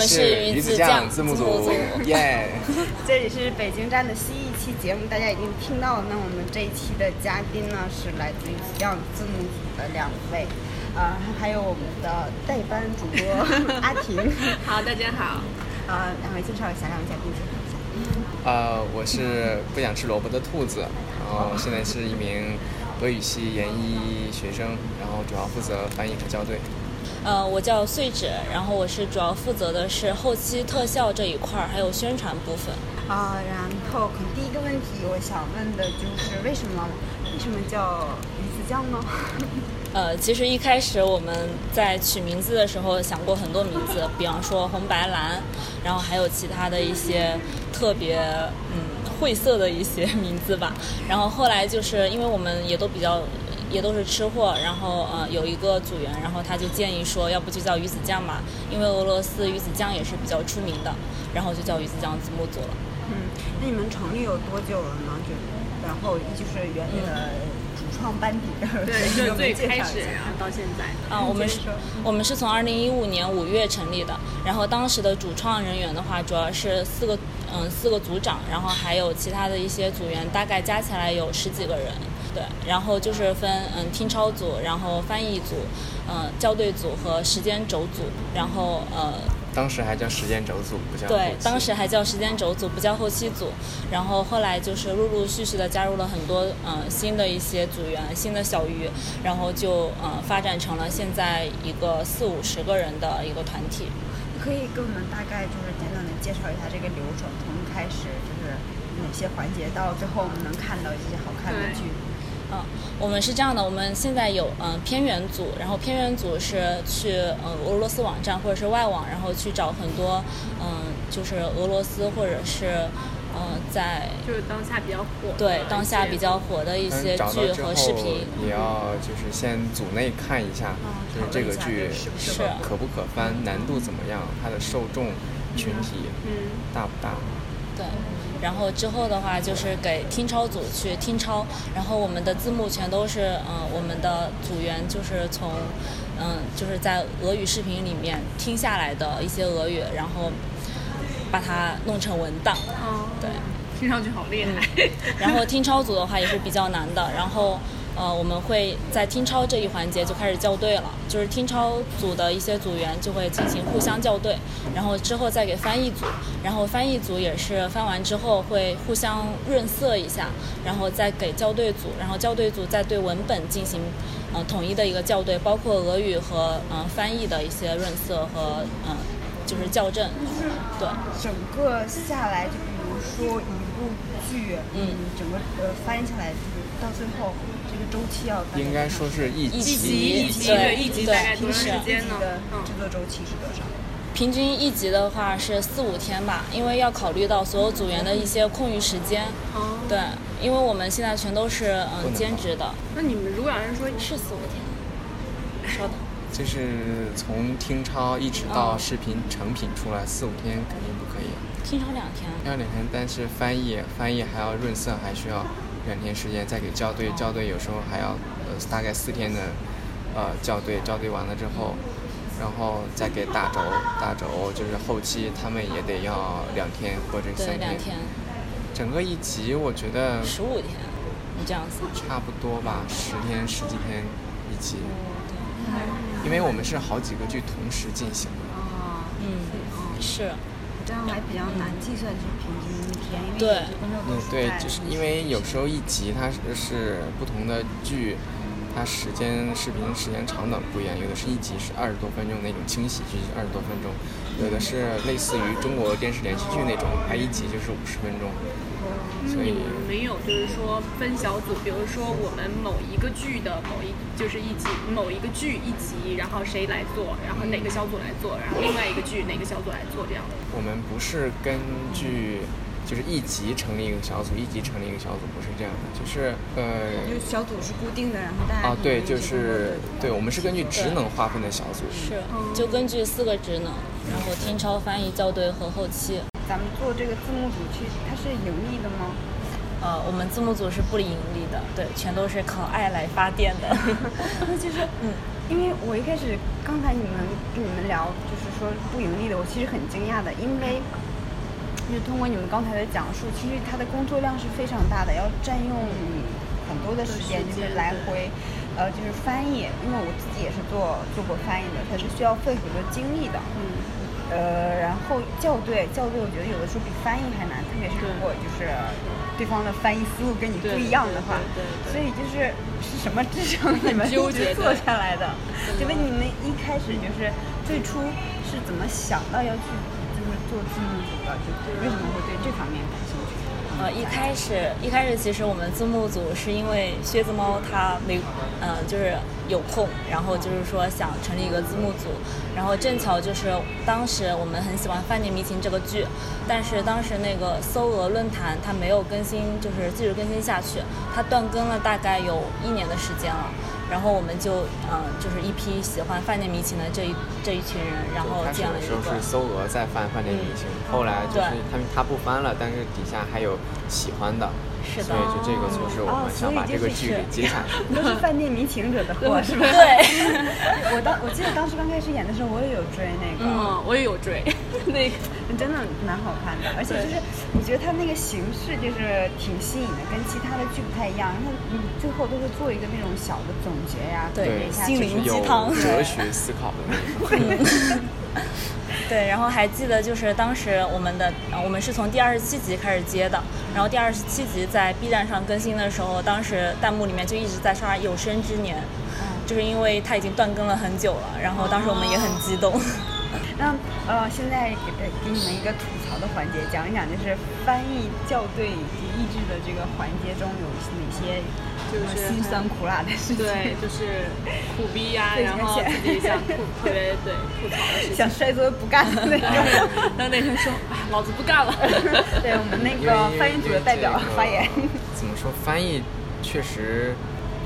我是鱼子酱字幕组，耶！这里是北京站的新一期节目，大家已经听到了。那我们这一期的嘉宾呢，是来自于子酱字幕组的两位，呃，还有我们的代班主播 阿婷。好，大家好。呃，两位介绍一下，两位嘉宾介绍一下。呃，我是不想吃萝卜的兔子，然后现在是一名俄语系研一学生，然后主要负责翻译和校对。呃，我叫穗纸，然后我是主要负责的是后期特效这一块儿，还有宣传部分。啊、然后可能第一个问题，我想问的就是为什么为什么叫鱼子酱呢？呃，其实一开始我们在取名字的时候想过很多名字，比方说红白蓝，然后还有其他的一些特别嗯晦涩的一些名字吧。然后后来就是因为我们也都比较也都是吃货，然后呃有一个组员，然后他就建议说，要不就叫鱼子酱嘛，因为俄罗斯鱼子酱也是比较出名的，然后就叫鱼子酱字幕组了。嗯，那你们成立有多久了呢？就然后就是原来的主创班底的，对，就最开始，然后到现在。啊，我们是 我们是从二零一五年五月成立的，然后当时的主创人员的话，主要是四个，嗯，四个组长，然后还有其他的一些组员，大概加起来有十几个人，对，然后就是分嗯听抄组，然后翻译组，嗯校对组和时间轴组，然后呃当时还叫时间轴组，不叫对，当时还叫时间轴组，不叫后期组。然后后来就是陆陆续续的加入了很多呃新的一些组员，新的小鱼，然后就呃发展成了现在一个四五十个人的一个团体。可以给我们大概就是简短的介绍一下这个流程，从一开始就是哪些环节，到最后我们能看到一些好看的对剧。嗯，我们是这样的，我们现在有嗯、呃偏远组，然后偏远组是去呃俄罗斯网站或者是外网，然后去找很多嗯、就是俄罗斯或者是嗯在就是当下比较火对当下比较火的一些剧和视频。也要就是先组内看一下，就是这个剧是可不可翻，难度怎么样，它的受众群体嗯，大不大？对，然后之后的话就是给听抄组去听抄，然后我们的字幕全都是嗯、呃我们的组员就是从嗯、就是在俄语视频里面听下来的一些俄语，然后把它弄成文档。哦，对，听上去好厉害。然后听抄组的话也是比较难的，然后呃我们会在听抄这一环节就开始校对了，就是听抄组的一些组员就会进行互相校对，然后之后再给翻译组，然后翻译组也是翻完之后会互相润色一下，然后再给校对组，然后校对组再对文本进行呃统一的一个校对，包括俄语和呃翻译的一些润色和嗯、呃就是校正，对。整个下来，就比如说一部剧，嗯，整个呃翻译下来，就是到最后这个周期要应该说是一一集集一集对对一集大概多长时间呢制作周期是多少？平均一集的话是四五天吧，因为要考虑到所有组员的一些空余时间。哦，对，因为我们现在全都是嗯兼职的，那你们如果要是说是四五天。就是从听抄一直到视频成品出来，四五天肯定不可以。听超两天。要两天，但是翻译翻译还要润色，还需要两天时间，再给校对，校对有时候还要呃大概四天的呃校对，校对完了之后，然后再给大轴，大轴就是后期他们也得要两天或者对，三两天，整个一集我觉得十五天，你这样子。差不多吧，十天十几天一集，因为我们是好几个剧同时进行的。哦，嗯，是，这样还比较难计算，就是平均一天，因为对。嗯，对，就是因为有时候一集它是是不同的剧，它时间视频时间长短不一样，有的是一集是二十多分钟那种轻喜剧，二十多分钟，有的是类似于中国电视连续剧那种，它一集就是五十分钟，所以你们没有就是说分小组，比如说我们某一个剧的某一就是一集某一个剧一集，然后谁来做，然后哪个小组来做，然后另外一个剧哪个小组来做这样的。我们不是根据就是一集成立一个小组，一集成立一个小组，不是这样的，就是呃就小组是固定的，然后大家啊对，就是对，我们是根据职能划分的小组，是，就根据四个职能，然后听超、翻译、校对和后期。咱们做这个字幕组，其实它是盈利的吗？呃，我们字幕组是不盈利的，对，全都是靠爱来发电的。那就是嗯，因为我一开始刚才你们跟你们聊，就是说不盈利的，我其实很惊讶的，因为就是通过你们刚才的讲述，其实他的工作量是非常大的，要占用你很多的时间，就是来回，呃，就是翻译。因为我自己也是做做过翻译的，它是需要费很多精力的。嗯。呃，然后校对，校对，我觉得有的时候比翻译还难，特别是如果就是对方的翻译思路跟你不一样的话，对所以就是是什么支撑你们一直做下来的？就问你们一开始就是最初是怎么想到要去就是做字幕组的？就为什么会对这方面感兴趣？呃，一开始一开始其实我们字幕组是因为靴子猫他没，嗯、就是有空，然后就是说想成立一个字幕组，然后正巧就是当时我们很喜欢《饭店迷情》这个剧，但是当时那个搜鹅论坛它没有更新，就是继续更新下去，它断更了大概有一年的时间了。然后我们就嗯、就是一批喜欢《饭店迷情》的这一这一群人，然后开始建了一个的时候是搜鹅在翻饭店迷情，后来就是他们他不翻了，但是底下还有喜欢的，是的所以就这个促使我哦们想把这个剧给接下去。都是饭店迷情惹的祸 是吧？对。我当我记得当时刚开始演的时候，我也有追那个。嗯，我也有追，那个真的蛮好看的，而且就是我觉得它那个形式就是挺吸引的，跟其他的剧不太一样。它嗯最后都会做一个那种小的总结呀，对心灵鸡汤哲学思考的那种。对，然后还记得就是当时我们的，呃我们是从第二十七集开始接的，然后第二十七集在 B 站上更新的时候，当时弹幕里面就一直在刷“有生之年”，就是因为它已经断更了很久了，然后当时我们也很激动。那呃，现在给给给你们一个吐槽的环节，讲一讲就是翻译校对以及译制的这个环节中有哪些就是呃辛酸苦辣的事情，对，就是苦逼呀、对然后想吐，特别对吐槽的事情。想摔桌子不干的那种。但那天说，哎，老子不干了。对我们那个翻译组的代表这个发言。怎么说？翻译确实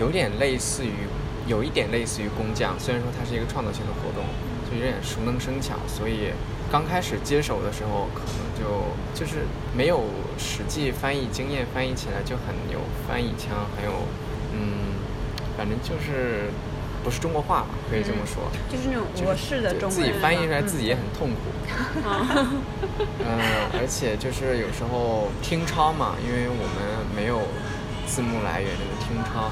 有点类似于，有一点类似于工匠，虽然说它是一个创造性的活动，就有点熟能生巧，所以刚开始接手的时候，可能就就是没有实际翻译经验，翻译起来就很有翻译腔，很有嗯，反正就是不是中国话吧，可以这么说。就是那种我是的中文，自己翻译出来嗯自己也很痛苦。嗯，而且就是有时候听抄嘛，因为我们没有字幕来源，这个听抄，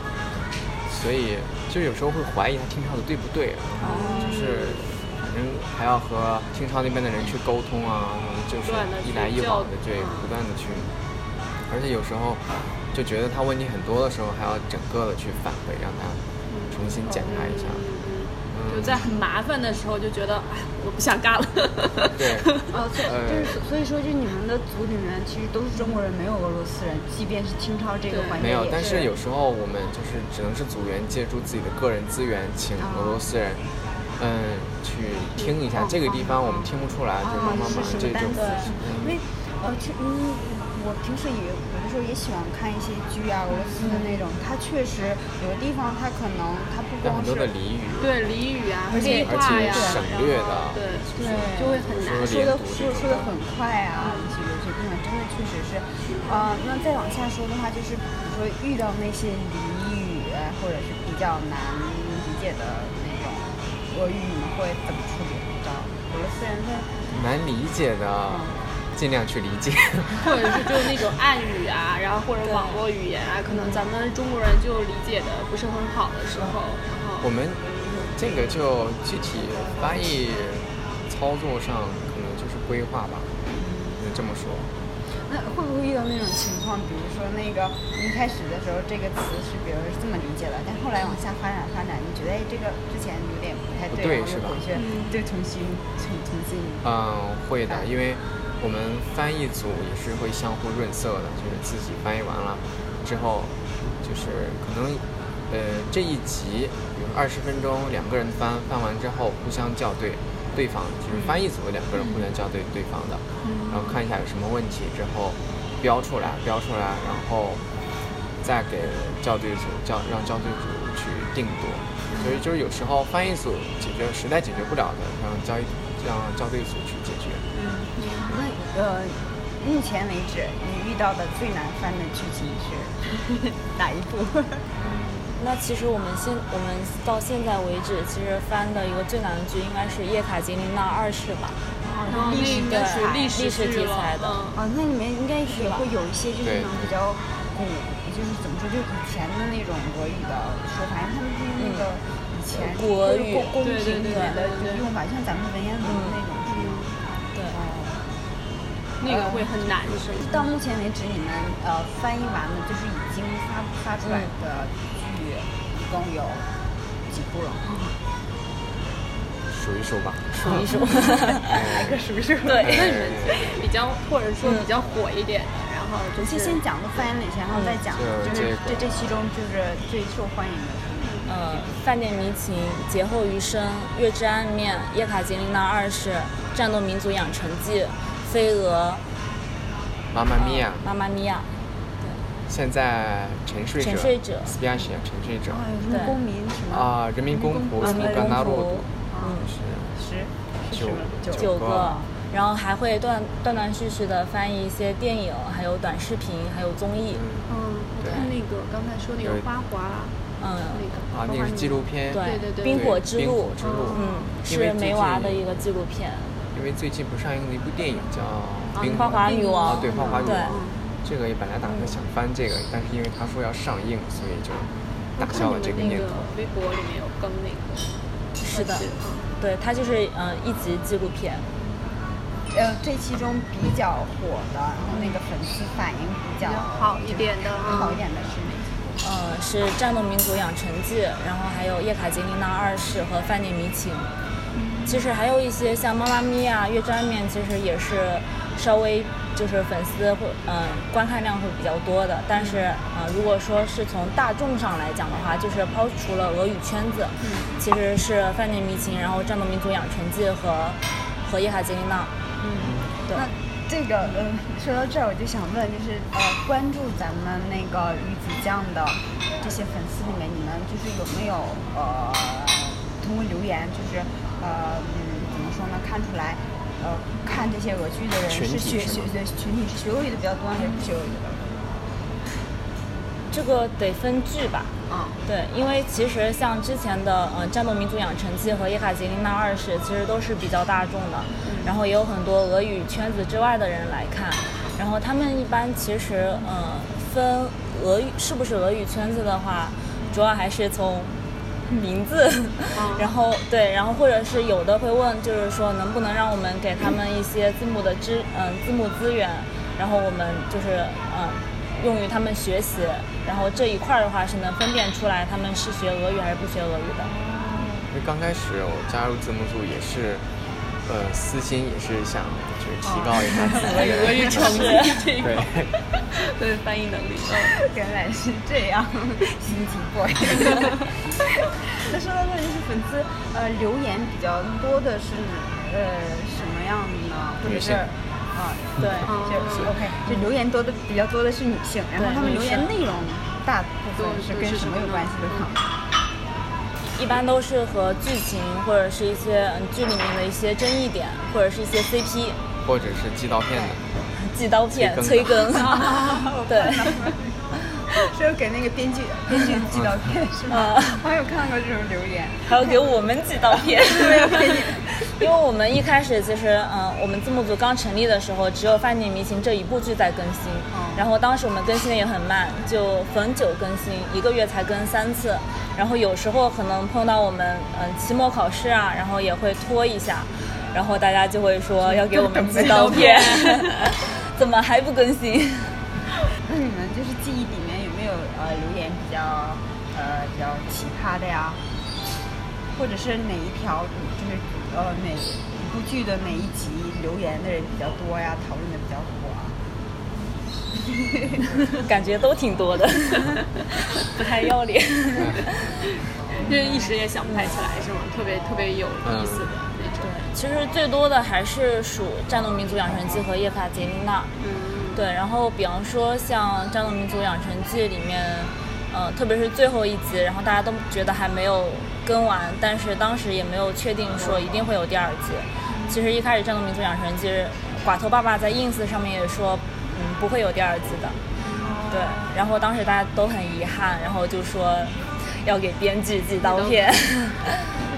所以就有时候会怀疑他听抄的对不对，然后就是反正还要和清朝那边的人去沟通啊，就是一来一往的，对，嗯不断的去，而且有时候就觉得他问你很多的时候，还要整个的去返回，让他重新检查一下。就在很麻烦的时候，就觉得，哎，我不想干了。对，哦，所以呃就是所以说，就你们的组里面其实都是中国人，没有俄罗斯人，即便是清朝这个环节没有，但是有时候我们就是只能是组员借助自己的个人资源，请俄罗斯人，嗯，去听一下这个地方我们听不出来，就帮帮忙是什么单这种词。因为呃，其嗯，我平时也有的时候也喜欢看一些剧啊，俄罗斯的那种，它确实有的地方它可能它不光是很多的俚语，对俚语啊，而且黑话呀，而且省略的。对，对就会很难。说。的说说的很快啊，有些有些地方真的确实是，呃，那再往下说的话，就是比如说遇到那些俚语或者是比较难理解的俄语，你们会怎么处理？不知道俄罗斯人他难理解的，尽量去理解。或者是就那种暗语啊，然后或者网络语言啊，可能咱们中国人就理解的不是很好的时候，然后我们这个就具体翻译操作上可能就是规划吧，就这么说。那会不会遇到那种情况？比如说那个一开始的时候这个词是比如是这么理解的，但后来往下发展发展，你觉得哎这个之前有点不太不对，然后对是吧？又回去对重新重重新。嗯，会的，因为我们翻译组也是会相互润色的，就是自己翻译完了之后，就是可能呃这一集，比如二十分钟两个人翻，翻完之后互相校对对方，就是翻译组的两个人互相校对对方的，然后看一下有什么问题之后标出来，标出来，然后再给校对组校让校对组去定夺。所以就是有时候翻译组解决实在解决不了的，让校译让校对组去解决。嗯那呃，目前为止你遇到的最难翻的剧情是 哪一部？那其实我们现我们到现在为止，其实翻的一个最难的剧应该是叶卡捷琳娜二世吧，然后那应该属于历史历史题材的嗯啊，那里面应该也会有一些就是那种比较古，就是怎么说，就是以前的那种俄语的说法，因为他们就是那个以前古俄语宫宫对对对廷里面的对对用法，像咱们文言文那种是吗？对，那个会很难，是吗？到目前为止，你们呃翻译完了，就是已经发发出来的剧，一共有几部了？数一数吧。数一数。来个 数数。对。那你们比较或者说比较火一点的，然后就先是先讲个翻译哪些，然后再讲，就就是这这这其中就是最受欢迎的。是呃，饭店迷情、劫后余生、月之暗面、叶卡捷琳娜二世、战斗民族养成记、飞蛾、妈妈咪呀。呃，妈妈咪呀，现在沉睡者，沉睡者。S p i a 沉睡者。啊，有什么对公民什么？啊，人民公仆斯人民干纳洛公仆九个。个，然后还会断断断续续的翻译一些电影，还有短视频，还有综艺。嗯。嗯，我看那个刚才说那个对。花滑嗯，那个啊，那个是纪录片，对对对冰火之冰路火之路，嗯，是梅娃的一个纪录片。因为最近不上映了一部电影叫《冰花滑女王。啊，对，花滑女王。这个也本来打算想翻这个，但是因为他说要上映，所以就打消了这个那个念头。微博里面有更那个，是的，嗯对，它就是嗯一集纪录片。呃，这其中比较火的，然后那个粉丝反应比较好一点的嗯好一点的是哪个？呃，是《战斗民族养成记》，然后还有《叶卡捷琳娜二世》和《饭店迷情》。其实还有一些像《妈妈咪呀》《月之暗面》，其实也是稍微就是粉丝会嗯、观看量会比较多的。但是呃，如果说是从大众上来讲的话，就是抛除了俄语圈子，其实是《饭店迷情》，然后《战斗民族养成记》和和《叶卡捷琳娜》。嗯，对那这个呃，说到这儿我就想问，就是呃，关注咱们那个鱼子酱的这些粉丝里面，你们就是有没有呃，通过留言，就是呃，嗯，怎么说呢，看出来，呃，看这些俄剧的人是学学对群体是学俄语的比较多，还是不学俄语的？这个得分剧吧。啊、对，因为其实像之前的呃《战斗民族养成记》和《叶卡捷琳娜二世》，其实都是比较大众的，然后也有很多俄语圈子之外的人来看，然后他们一般其实呃分俄语是不是俄语圈子的话，主要还是从名字，然后对，然后或者是有的会问，就是说能不能让我们给他们一些字幕的资嗯、字幕资源，然后我们就是嗯。用于他们学习，然后这一块儿的话是能分辨出来他们是学俄语还是不学俄语的。因为刚开始我加入字幕组也是，呃，私心也是想就是提高一下自己的俄语成绩这一对块，对翻译能力，嗯。原来是这样，心情 boy。那说到这里，就是粉丝呃留言比较多的是呃什么样的呢？或者是女性啊、对，就 OK，就留言多的比较多的是女性，然后对他们留言女内容大部分都是跟什么有关系的呢？一般都是和剧情或者是一些嗯剧里面的一些争议点，或者是一些 CP、或者是寄刀片的，寄刀片、催 催更，对。是要给那个编剧 编剧寄刀片是吗？啊。我有看过这种留言，还要给我们寄刀片，因为我们一开始其实，嗯、我们字幕组刚成立的时候，只有《饭店迷情》这一部剧在更新，然后当时我们更新的也很慢，就逢九更新，一个月才更三次，然后有时候可能碰到我们，嗯、期末考试啊，然后也会拖一下，然后大家就会说要给我们寄刀片，怎么还不更新？那你们就是记忆有呃留言比较呃比较奇葩的呀？或者是哪一条就是呃哪一部剧的哪一集留言的人比较多呀？讨论的比较火啊？感觉都挺多的，不太要脸。这一时也想不太起来，是吗？特别特别有意思的那种。其实最多的还是属《战斗民族养成记》和《叶卡捷琳娜》。嗯，对，然后比方说像《战斗民族养成记》里面，呃，特别是最后一集，然后大家都觉得还没有更完，但是当时也没有确定说一定会有第二季。其实一开始《战斗民族养成记》，寡头爸爸在 ins 上面也说，嗯，不会有第二季的。对，然后当时大家都很遗憾，然后就说要给编剧寄刀片。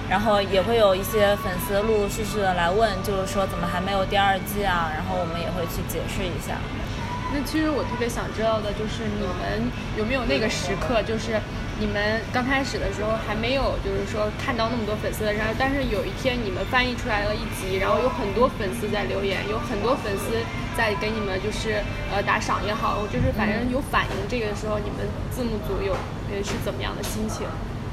然后也会有一些粉丝陆陆续续的来问，就是说怎么还没有第二季啊？然后我们也会去解释一下。那其实我特别想知道的就是你们有没有那个时刻，就是你们刚开始的时候还没有，就是说看到那么多粉丝的，时候但是有一天你们翻译出来了一集，然后有很多粉丝在留言，有很多粉丝在给你们就是呃打赏也好，就是反正有反应，这个时候你们字幕组有呃是怎么样的心情？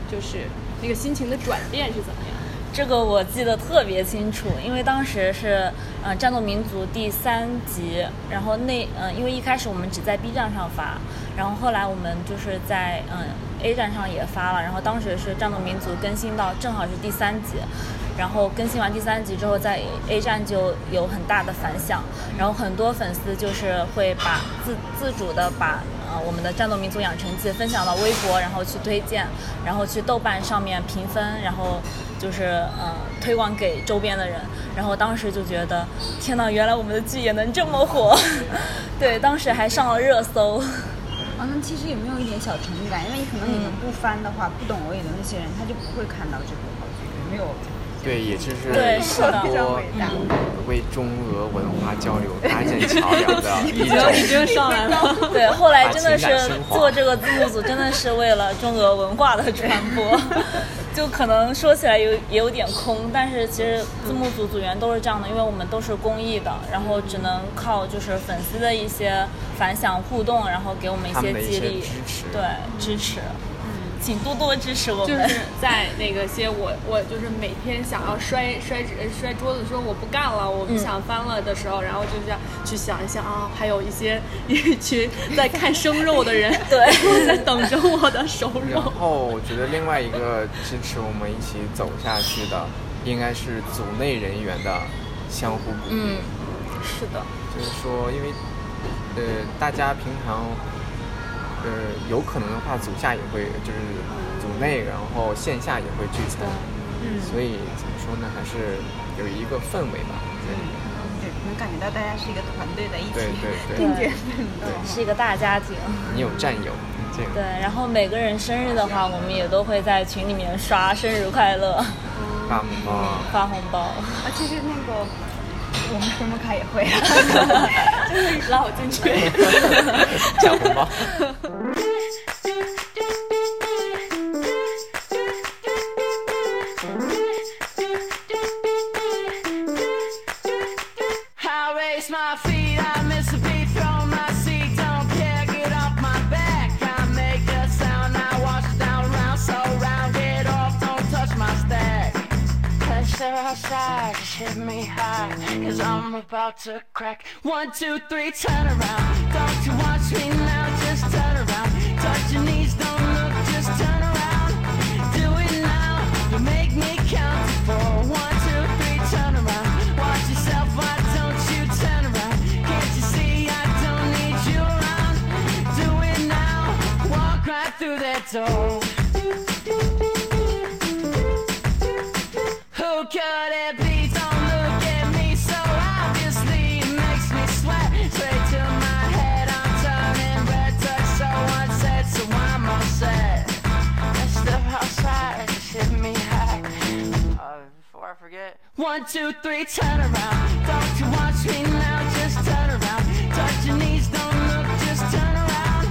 就是那个心情的转变是怎么样？这个我记得特别清楚，因为当时是呃《战斗民族》第三集，然后那嗯，因为一开始我们只在 B 站上发，然后后来我们就是在嗯 A 站上也发了，然后当时是《战斗民族》更新到正好是第三集，然后更新完第三集之后，在 A 站就有很大的反响，然后很多粉丝就是会把自自主的把。呃，我们的战斗民族养成记分享到微博，然后去推荐，然后去豆瓣上面评分，然后就是呃推广给周边的人。然后当时就觉得，天呐，原来我们的剧也能这么火！对，当时还上了热搜。啊，那其实有没有一点小成就感？因为可能你们不翻的话，不懂俄语的那些人，他就不会看到这部好剧，有没有？对，也就是对是的通过嗯为中俄文化交流搭建桥梁的 已经已经上来了。对，后来真的是做这个字幕组，真的是为了中俄文化的传播。就可能说起来有也有点空，但是其实字幕组组员都是这样的，因为我们都是公益的，然后只能靠就是粉丝的一些反响互动，然后给我们一些激励支持，对支持。请多多支持我们。就是在那个些我我就是每天想要摔摔纸摔桌子说我不干了，我不想翻了的时候，然后就这样去想一想啊，还有一些一群在看生肉的人，对在等着我的熟肉然。后我觉得另外一个支持我们一起走下去的，应该是组内人员的相互鼓励。嗯，是的，就是说，因为呃，大家平常呃有可能的话，组下也会就是组内，然后线下也会聚餐，嗯所以怎么说呢，还是有一个氛围吧在里面。对，能感觉到大家是一个团队的一起对对对并肩奋斗。是一个大家庭。你有战友，对，然后每个人生日的话，我们也都会在群里面刷生日快乐，发红包。发红包。啊，其实那个我们什么卡也会，就是拉我进去。抢红包。Just hit me high. Cause I'm about to crack. One, two, three, turn around. Don't you watch me now, just turn around. Touch your knees, don't look, just turn around. Do it now, you make me count to four. One, two, three, turn around. Watch yourself, why don't you turn around? Can't you see I don't need you around? Do it now, walk right through that door. One, two, three, turn around. Don't you watch me now, just turn around. Touch your knees, don't look, just turn around.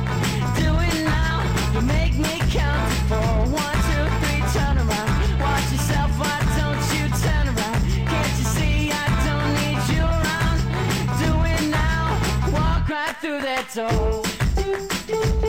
Do it now, you make me count to four. One, two, three, turn around. Watch yourself, why don't you turn around? Can't you see I don't need you around? Do it now, walk right through that door.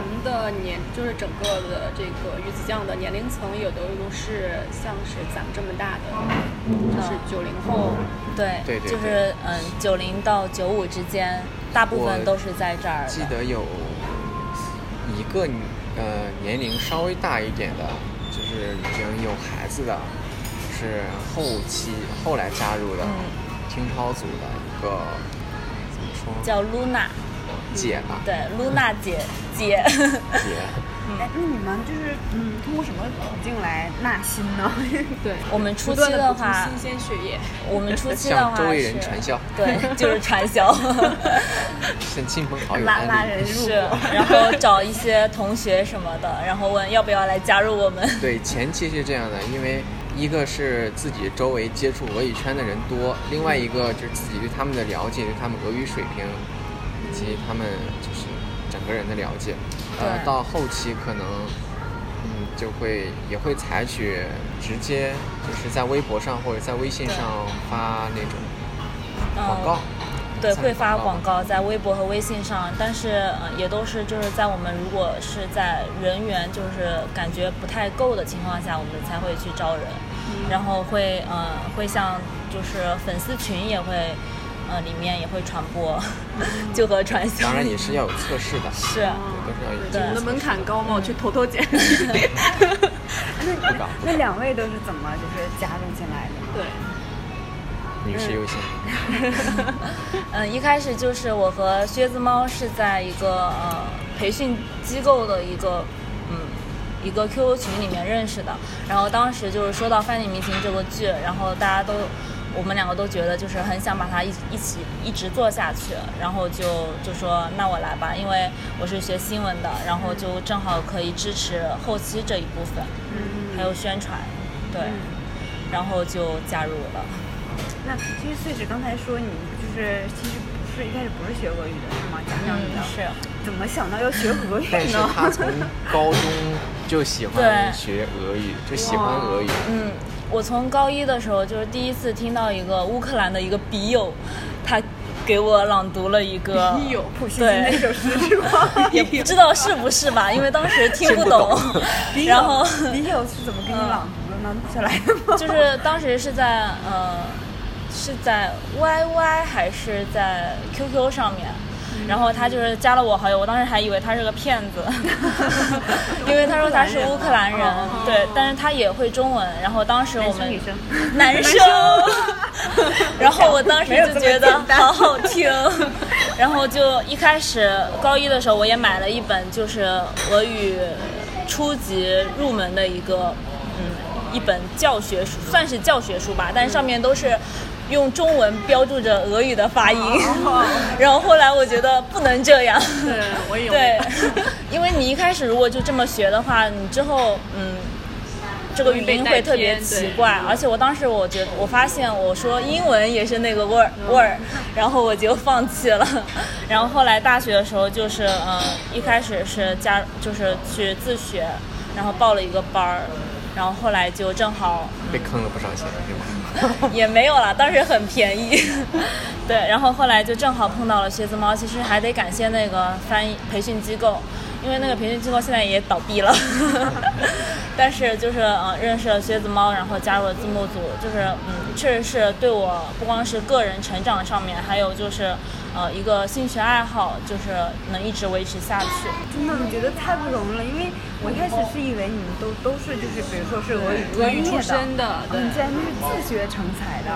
咱们的年就是整个的这个鱼子酱的年龄层，有的都是像是咱们这么大的，就是九零后。对，对对就是嗯，九零到九五之间，大部分都是在这儿的。记得有一个呃年龄稍微大一点的，就就是已经有孩子的，是后期后来加入的听超组的一个怎么说叫露娜，姐吧，对，露娜姐姐。姐。哎，那你们就是嗯，通过什么途径来纳新呢？对，我们初期的话新鲜血液。我们初期的话向周围人传销对，就是传销。向亲朋好友拉拉。人入是，然后找一些同学什么的，然后问要不要来加入我们。对，前期是这样的，因为一个是自己周围接触俄语圈的人多，另外一个就是自己对他们的了解，对他们俄语水平以及他们就是整个人的了解。呃，到后期可能，嗯，就会也会采取直接就是在微博上或者在微信上发那种广告。对，会发广广告在微博和微信上，但是呃也都是就是在我们如果是在人员就是感觉不太够的情况下，我们才会去招人，然后会呃会像就是粉丝群也会呃里面也会传播，就和传销。当然也是要有测试的，是都是要有对我们的门槛高吗？我去偷偷减。对吧？那两位都是怎么就是加入进来的？对，女士优先。嗯，一开始就是我和靴子猫是在一个呃培训机构的一个嗯一个 QQ 群里面认识的，然后当时就是说到《翻你明星》这个剧，然后大家都我们两个都觉得就是很想把它一一起一直做下去，然后就就说那我来吧，因为我是学新闻的，然后就正好可以支持后期这一部分，还有宣传，对，然后就加入了。那其实碎纸刚才说你就是其实不是一开始不是学俄语的是吗？讲讲你的、嗯是。怎么想到要学俄语 但是呢？他从高中就喜欢学俄语，就喜欢俄语。嗯，我从高一的时候就是第一次听到一个乌克兰的一个笔友，他给我朗读了一个笔友普希金那对，首诗是吗？也不知道是不是吧，因为当时听不懂。然后笔友是怎么给你朗读的呢？录下来的吗？就是当时是在呃是在 YY 还是在 QQ 上面。然后他就是加了我好友，我当时还以为他是个骗子，因为他说他是乌克兰人，对，但是他也会中文。然后当时我们女生男生，然后我当时就觉得好好听，然后就一开始高一的时候我也买了一本就是俄语初级入门的一个嗯一本教学书，算是教学书吧，但是上面都是。用中文标注着俄语的发音，然后后来我觉得不能这样，对我对，因为你一开始如果就这么学的话，你之后嗯，这个语音会特别奇怪。而且我当时我觉得我发现我说英文也是那个味儿味儿，然后我就放弃了。然后后来大学的时候就是嗯，一开始是加就是去自学，然后报了一个班儿，然后后来就正好被坑了不少钱，是吗？也没有了，当时很便宜。对，然后后来就正好碰到了靴子猫，其实还得感谢那个翻译培训机构，因为那个培训机构现在也倒闭了。但是就是呃认识了靴子猫，然后加入了字幕组，就是嗯确实是对我不光是个人成长上面，还有就是呃一个兴趣爱好，就是能一直维持下去。真的，我觉得太不容易了，因为我一开始是以为你们都都是就是比如说是俄语俄语出身的，对嗯，竟然是自学成才的。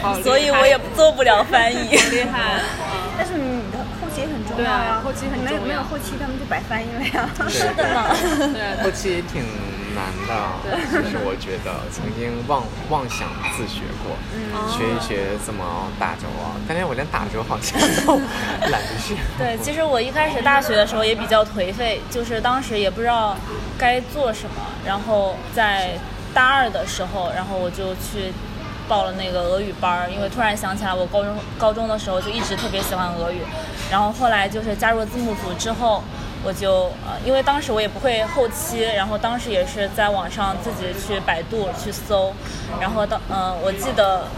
好厉害所以我也做不了翻译。好厉害。但是你的后期也很重要呀，后期很没有没有后期他们就白翻译了呀。是的呢。对 后期也挺难的，其实我觉得曾经妄妄想自学过，学一学怎么打轴啊，但是我连打轴好像都懒得学。对，其实我一开始大学的时候也比较颓废，就是当时也不知道该做什么，然后在大二的时候，然后我就去报了那个俄语班儿，因为突然想起来我高中高中的时候就一直特别喜欢俄语，然后后来就是加入字幕组之后。我就呃，因为当时我也不会后期，然后当时也是在网上自己去百度去搜，然后当嗯、呃，我记得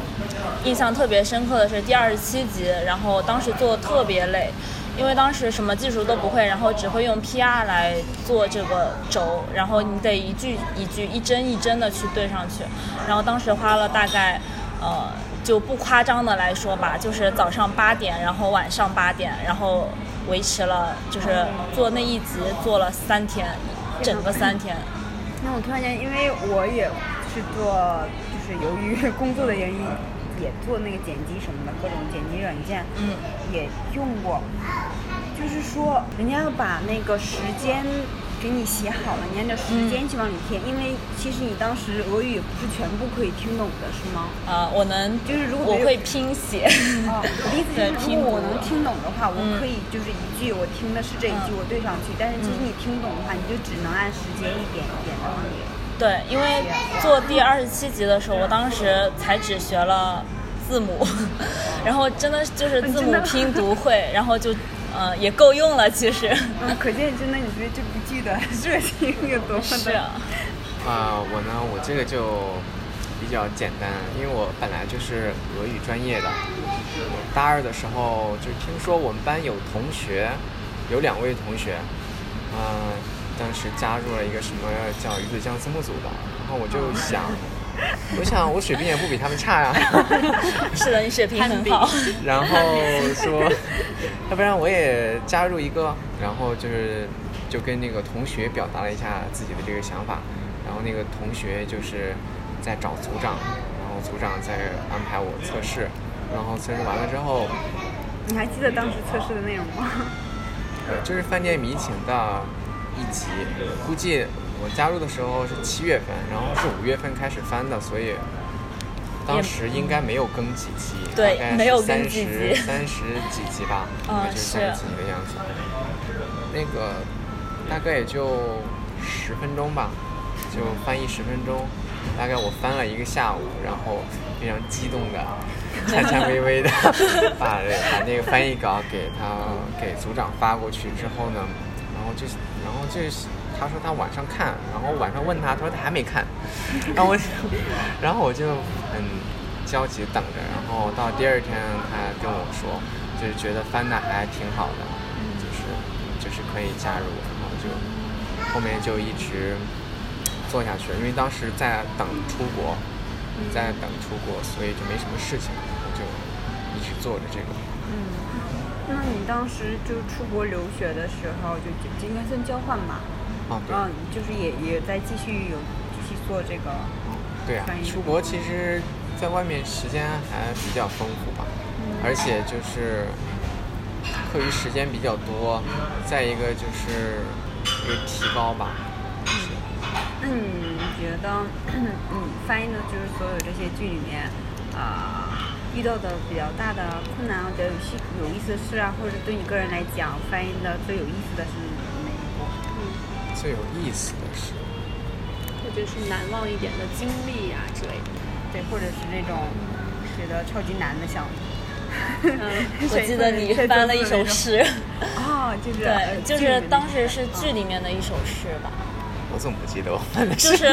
印象特别深刻的是第二十七集，然后当时做的特别累，因为当时什么技术都不会，然后只会用 PR 来做这个轴，然后你得一句一句、一帧一帧的去对上去，然后当时花了大概呃。就不夸张的来说吧，就是早上八点，然后晚上八点，然后维持了，就是做那一集做了三天，整个三天。那我突然间，因为我也是做，就是由于 工作的原因，也做那个剪辑什么的，各种剪辑软件，嗯，也用过。就是说，人家要把那个时间给你写好了，你按照时间去往里填，因为其实你当时俄语也不是全部可以听懂的，是吗？啊、我能，就是如果我会拼写，哦，我的意思就是，如果我能听懂的话，我嗯可以就是一句我听的是这一句，嗯我对上去。但是其实你听不懂的话，你就只能按时间一点一点的往里。对，因为做第二十七集的时候，我当时才只学了字母，然后真的就是字母拼读会，然后就呃也够用了，其实嗯，可见真的你对这部剧的热情有多么的。是啊，啊、我呢，我这个就比较简单，因为我本来就是俄语专业的。大二的时候就听说我们班有同学，有两位同学，嗯、当时加入了一个什么叫鱼子酱字幕组的，然后我就想，我想我水平也不比他们差呀，是的，你水平很好，然后说，要不然我也加入一个，然后就是就跟那个同学表达了一下自己的这个想法，然后那个同学就是在找组长，然后组长在安排我测试，然后测试完了之后，你还记得当时测试的内容吗？呃，就是饭店迷情的一集，估计我加入的时候是七月份，然后是五月份开始翻的，所以当时应该没有更几期，对大概没有更三几十集三十几集吧，嗯就是三十几集的样子。那个大概也就十分钟吧，就翻译十分钟，大概我翻了一个下午，然后非常激动的。颤颤巍巍的把把那个翻译稿给他给组长发过去之后呢，然后就然后就是他说他晚上看，然后晚上问他，他说他还没看，然后我然后我就很焦急等着，然后到第二天他跟我说，就是觉得翻的还挺好的，就是就是可以加入，然后就后面就一直做下去了，因为当时在等出国，在等出国，所以就没什么事情，然后就一直做着这个。嗯那你当时就出国留学的时候，就就就应该算交换吧？啊，对，嗯，就是也也在继续有继续做这个。对啊，出国其实在外面时间还比较丰富吧，而且就是课余时间比较多，再一个就是有提高吧。那你觉得，你翻译的就是所有这些剧里面，啊、遇到的比较大的困难或者有趣有意思的事啊，或者对你个人来讲，翻译的最有意思的是？最有意思的是，或者是难忘一点的经历啊之类的。对，或者是那种觉得超级难的项目。我记得你翻了一首诗，哦，就是呃对，就是当时是剧里面的一首诗吧，我怎么不记得我翻的就是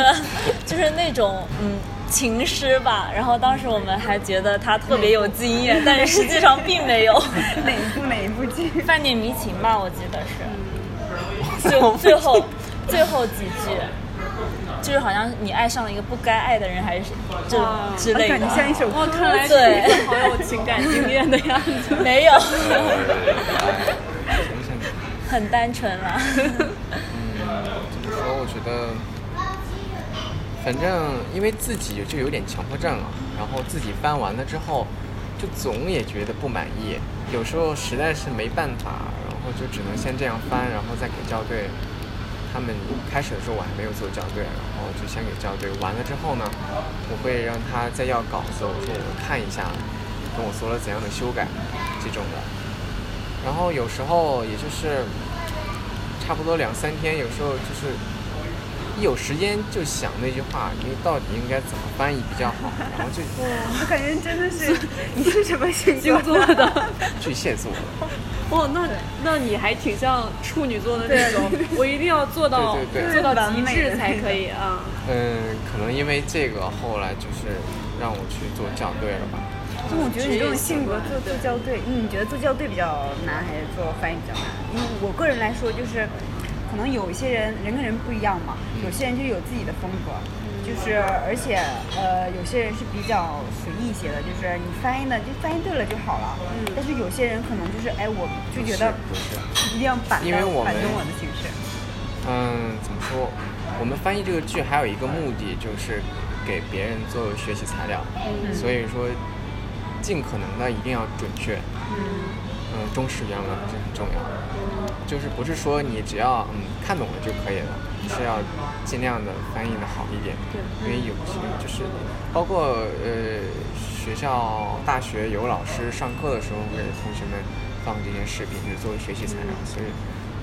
就是那种嗯情诗吧，然后当时我们还觉得他特别有经验，但是实际上并没有。哪一部哪一部剧？饭店迷情吧，我记得是，就最后最后几句，就是好像你爱上了一个不该爱的人，还是这种之类的感觉。像一首歌。哇，看来好有情感经验的样子。没有，很单纯啦。怎么说？我觉得，反正因为自己就有点强迫症了，然后自己翻完了之后，就总也觉得不满意，有时候实在是没办法，然后就只能先这样翻，然后再给校对。他们开始的时候我还没有做校对，然后就先给校对。完了之后呢，我会让他再要稿子，我说我看一下，跟我说了怎样的修改，这种的。然后有时候也就是差不多两三天，有时候就是一有时间就想那句话，因为到底应该怎么翻译比较好，然后就我感觉真的是，你是什么星星座的。巨蟹座。哇，那那你还挺像处女座的那种，我一定要做到对对对做到极致才可以啊。嗯，可能因为这个后来就是让我去做校对了吧。就我觉得你这种性格做做校对，嗯你觉得做校对比较难，还是做翻译比较难？因为我个人来说，就是可能有一些人人跟人不一样嘛，有些人就有自己的风格，就是而且呃有些人是比较随意一些的，就是你翻译的就翻译对了就好了。但是有些人可能就是哎，我就觉得不是一定要板因为我们。嗯，怎么说？我们翻译这个剧还有一个目的就是给别人做学习材料，所以说尽可能的一定要准确，嗯，忠实原文是很重要的。就是不是说你只要嗯看懂了就可以了，是要尽量的翻译的好一点。对因为有些就是包括呃学校、大学有老师上课的时候会给同学们放这些视频，就是作为学习材料，所以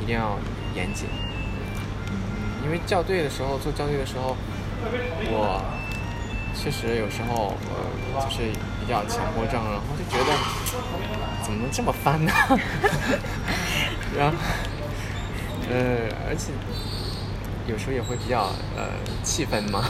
一定要严谨。嗯因为校对的时候做校对的时候，我确实有时候呃就是比较强迫症，然后就觉得怎么能这么翻呢？然后呃，而且有时候也会比较呃气愤嘛。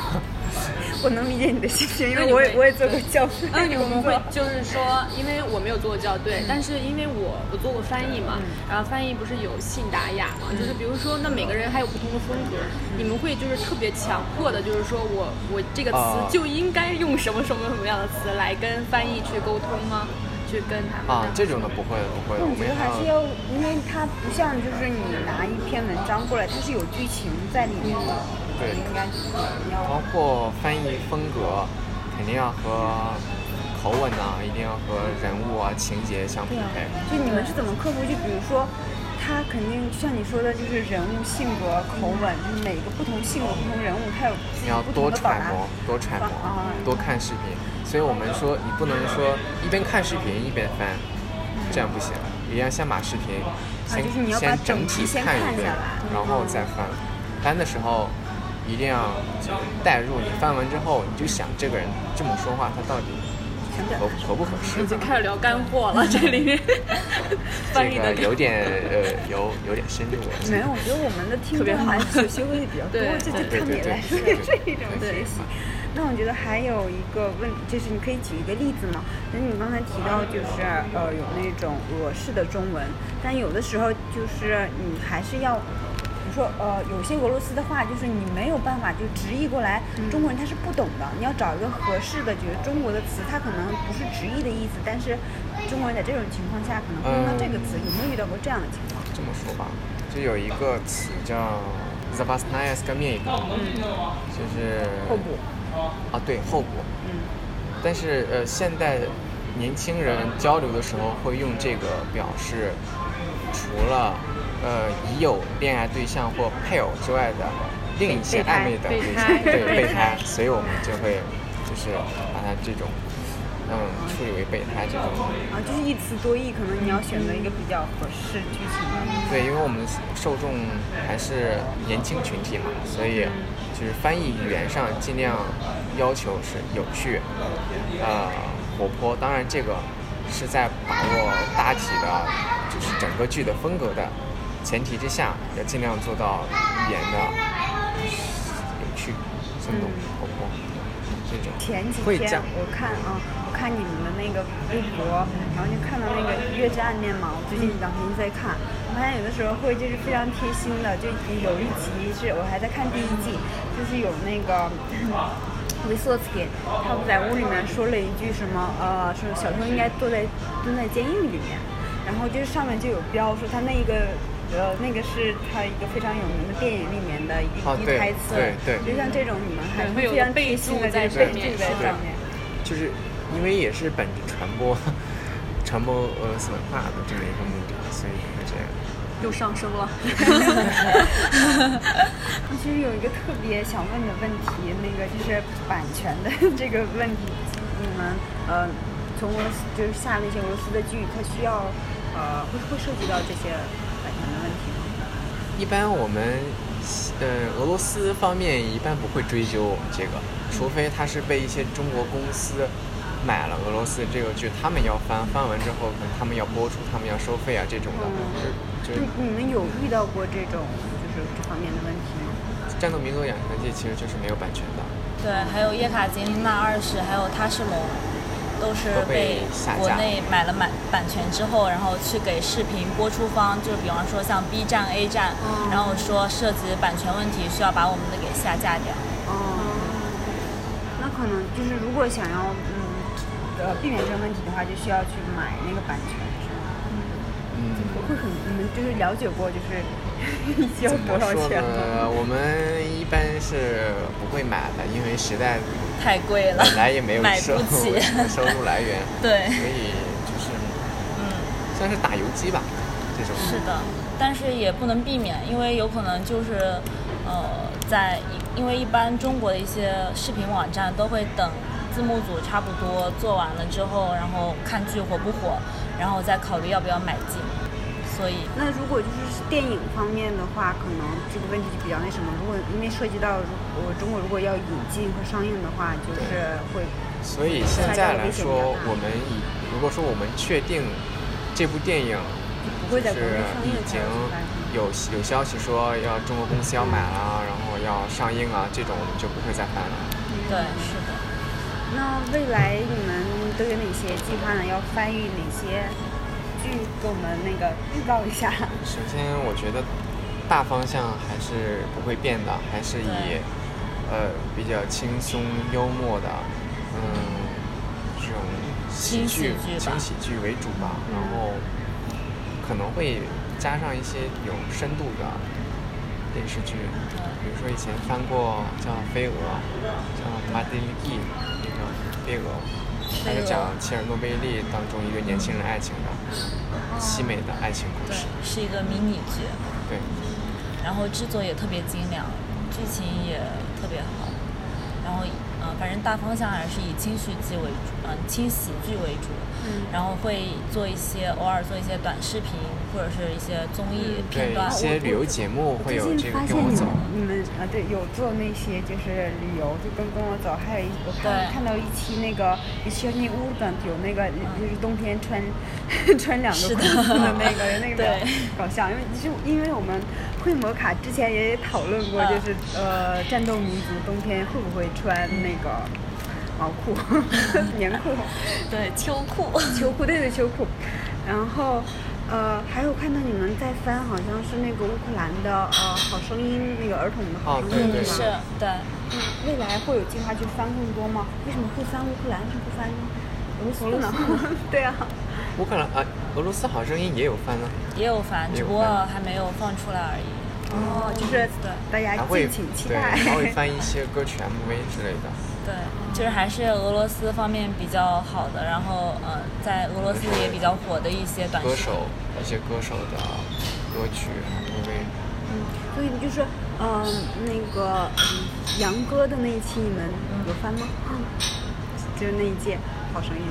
我能理解你的心情，因为我也我也做过教师那你们。会就是说，因为我没有做过校对，但是因为我我做过翻译嘛，然后翻译不是有信达雅嘛，就是比如说那每个人还有不同的风格，你们会就是特别强迫的，就是说我我这个词啊就应该用什么什么什么样的词来跟翻译去沟通吗？去跟他们啊，这种的不会的，不会的。我觉得还还是要，因为它不像就是你拿一篇文章过来，它是有剧情在里面的，对应该是包括翻译风格，肯定要和口吻呐、一定要和人物啊、情节相匹配。，就你们是怎么克服？就比如说，他肯定像你说的，就是人物性格、口吻，就是每个不同性格、不同人物，他有你要多。揣摩，多揣摩啊，多看视频。所以我们说，你不能说一边看视频一边翻，这样不行。一定要先把视频先、先整体看一遍然后再翻。翻的时候一定要带入，你翻完之后你就想这个人这么说话，他到底合合不合适已？经开始聊干货了，这里面 翻这译的个有点呃有有点深入了。没有，我觉得我们的听特别好众还是学会比较多对，这就对对对对你来说一种学习。那我觉得还有一个问题，就是你可以举一个例子吗？那你刚才提到就是呃有那种俄式的中文，但有的时候就是你还是要。比如说，呃，有些俄罗斯的话，就是你没有办法就直译过来，中国人他是不懂的。你要找一个合适的，就是中国的词，它可能不是直译的意思，但是中国人在这种情况下可能会用到这个词。有没有遇到过这样的情况？这么说吧，就有一个词叫 z a b a s n a y a s k a m i 就是后补。啊，对后补。嗯。但是呃，现代年轻人交流的时候会用这个表示，除了呃已有恋爱对象或配偶之外的另一些暧昧的对象，对备胎备胎，所以我们就会就是把它这种嗯处理为备胎这种。啊，就是一词多义，可能你要选择一个比较合适剧情的。对，因为我们受众还是年轻群体嘛，所以就是翻译语言上尽量要求是有趣，呃，活泼。当然，这个是在把握大体的，就是整个剧的风格的前提之下，要尽量做到语言的有趣、生动、活泼这种。前几天我看啊、我看你们的那个微博，然后就看到那个《月之暗恋》嘛，我最近两天在看，我发现有的时候会就是非常贴心的，就有一集是我还在看第一季，就是有那个。维索斯基，他不在屋里面说了一句什么？呃，说小偷应该坐在蹲在监狱里面，然后就是上面就有标说他那一个，呃，那个是他一个非常有名的电影里面的一哦对一台词。对对就像这种你们还会非常贴心的在备注在上面。就是因为也是本着传播 传播俄罗斯文化的这么一个目的，所以会这样。又上升了。其实有一个特别想问的问题，那个就是版权的这个问题，你们呃从俄罗斯就是下那些俄罗斯的剧，它需要呃会会涉及到这些版权的问题吗？一般我们呃俄罗斯方面一般不会追究这个，除非他是被一些中国公司买了俄罗斯这个剧，他们要翻，翻完之后可能他们要播出，他们要收费啊这种的，就就你你们有遇到过这种就是这方面的问题吗？战斗民族养成记其实就是没有版权的，对，还有叶卡捷琳娜二世，还有他是龙，都是被国内买了版版权之后，然后去给视频播出方，就比方说像 B 站、A 站，然后说涉及版权问题，需要把我们的给下架掉。哦，那可能就是如果想要嗯呃避免这个问题的话，就需要去买那个版权，是吗？嗯，会很你们就是了解过就是 要多少钱吗？我们一般是不会买的，因为实在太贵了，本来也没有买收不起。收入来源，对，所以就是嗯，算是打游击吧，这种是的，但是也不能避免，因为有可能就是，呃，在因为一般中国的一些视频网站都会等字幕组差不多做完了之后，然后看剧火不火，然后再考虑要不要买进。所以，那如果就是电影方面的话，可能这个问题就比较那什么。如果因为涉及到如我中国如果要引进和上映的话，就是会所以现在来说，我们以如果说我们确定这部电影不会在国是内上映已经有有有消息说要中国公司要买了，然后要上映啊，这种我们就不会再翻了。对，是的。那未来你们都有哪些计划呢？要翻译哪些剧？给我们那个预告一下。首先，我觉得大方向还是不会变的，还是以呃比较轻松幽默的，嗯，这种喜剧、轻喜剧为主吧。然后可能会加上一些有深度的电视剧，比如说以前翻过叫《飞蛾》，叫《马丁利基》那个《飞蛾》，它是讲切尔诺贝利当中一个年轻人爱情的凄美的爱情故事。，是一个迷你剧，对。然后制作也特别精良，剧情也特别好。然后，呃，反正大方向还是以轻喜剧为主，嗯、轻喜剧为主。嗯然后会做一些，偶尔做一些短视频或者是一些综艺片对段。一些旅游节目会有最这个近发现你跟我走们，你们啊，对，有做那些就是旅游，就跟跟我走，还有一我看对看到一期那个一期那乌本有那个就是冬天穿 穿两个裤子的那个 那个搞笑，因为就因为我们会摩卡之前也讨论过，嗯就是呃战斗民族冬天会不会穿那个毛裤、棉裤。对秋裤。秋裤，对对秋裤，然后呃还有看到你们在翻，好像是那个乌克兰的呃好声音那个儿童的好哦声音、对对是吗？，对。嗯，未来会有计划去翻更多吗？为什么会翻乌克兰，是不翻俄罗斯呢？对啊，乌克兰啊，俄罗斯好声音也有翻呢，也有翻，只不过还没有放出来而已。哦，就是对大家敬请期，待。还会翻一 些歌曲 MV 之类的。对，就是还是俄罗斯方面比较好的，然后呃，在俄罗斯也比较火的一些短。歌手一些歌手的歌曲 MV，嗯，所以就是嗯、那个嗯杨哥的那一期你们有翻吗？嗯，就是那一届好声音。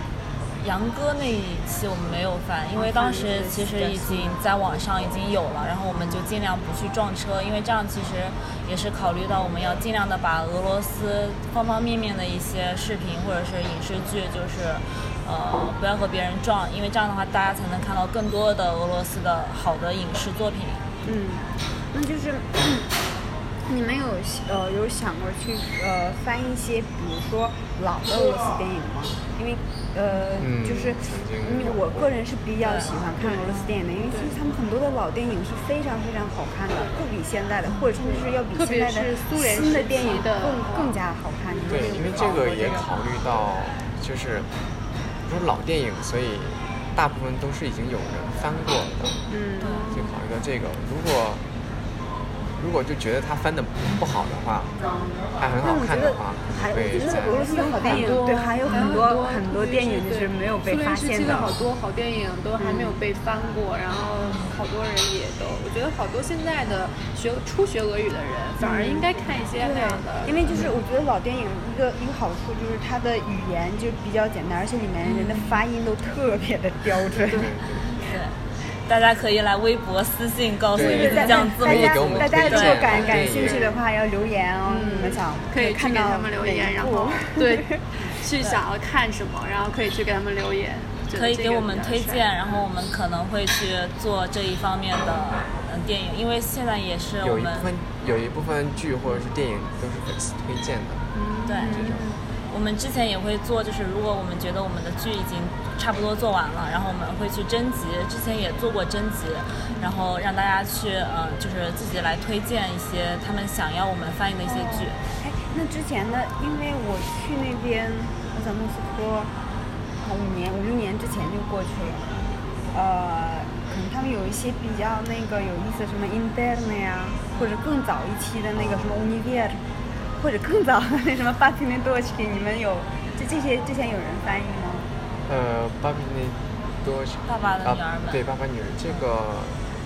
杨哥那一期我们没有翻，因为当时其实已经在网上已经有了，然后我们就尽量不去撞车，因为这样其实也是考虑到我们要尽量的把俄罗斯方方面面的一些视频或者是影视剧，就是呃不要和别人撞，因为这样的话大家才能看到更多的俄罗斯的好的影视作品。嗯，那就是你们有呃有想过去呃翻一些，比如说老的俄罗斯电影吗？因为呃、嗯就是我个人是比较喜欢看俄罗斯电影的，因为其实他们很多的老电影是非常非常好看的，不比现在的，或者甚至是要比现在的是苏联新的电影的更更加好看。对，因为这个也考虑到，就是说老电影，所以大部分都是已经有人翻过的，嗯，就考虑到这个。如果如果就觉得他翻的不好的话，还很好看的话，还我会在觉得俄罗斯的好电影很多对还有很多很多电影就是没有被发现的好多好电影都还没有被翻过，然后好多人也都，我觉得好多现在的学初学俄语的人，反而应该看一些那样的，因为就是我觉得老电影一个一个好处就是它的语言就比较简单，而且里面人的发音都特别的标准。对，大家可以来微博私信告诉对于大酱字幕大家可以给我们大家如果对感感兴趣的话，要留言哦。你们想可以去看到给他们留言，然后 对，去想要看什么，然后可以去给他们留言，可以给我们推荐，然后我们可能会去做这一方面的嗯电影，因为现在也是我们有一部分有一部分剧或者是电影都是粉丝推荐的，嗯对，我们之前也会做，就是如果我们觉得我们的剧已经差不多做完了，然后我们会去征集，之前也做过征集，然后让大家去呃，就是自己来推荐一些他们想要我们翻译的一些剧。哎，那之前的，因为我去那边，我在莫斯科，好五年五六年之前就过去了，呃，可能他们有一些比较那个有意思，什么 interne 呀，或者更早一期的那个什么 univer，或者更早的那什么 b a t i n d o h 你们有这这些之前有人翻译吗？呃，巴比那多是爸爸的啊女儿们对，爸爸女儿这个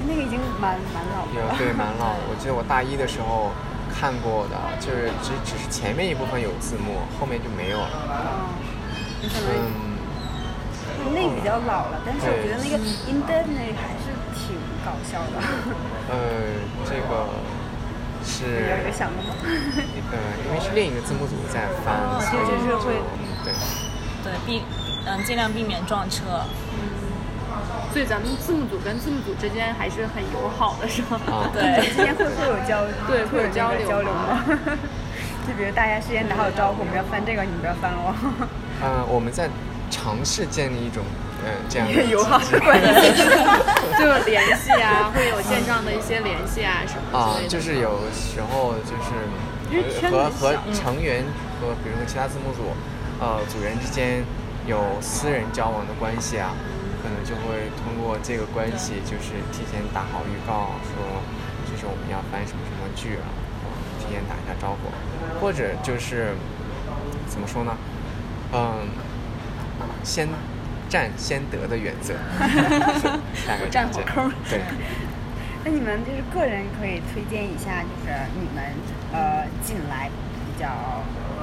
那个已经蛮蛮老有了。对蛮老，我记得我大一的时候看过的，就是只只是前面一部分有字幕，后面就没有了。嗯，你可能嗯，那个比较老了，但是我觉得那个 interne 还是挺搞笑的。呃，这个是有有想过吗？呃，因为是另一个字幕组在翻，哦所以就是会对。对，避嗯尽量避免撞车。嗯所以咱们字幕组跟字幕组之间还是很友好的，是吗？啊，对之间会会有交 对会有交流交流吗？就比如大家事先打好招呼，我们要翻这个，你们不要翻喽。呃，我们在尝试建立一种呃这样的友好的关系。就有联系啊，会有线上的一些联系啊什么，的。啊就是有时候就是和和成员和比如说其他字幕组，呃，组员之间有私人交往的关系啊，可能就会通过这个关系，就是提前打好预告，说就是我们要翻什么什么剧啊，啊提前打一下招呼，或者就是怎么说呢，嗯，先占先得的原则，大概占这样火坑对。那你们就是个人可以推荐一下，就是你们呃近来比较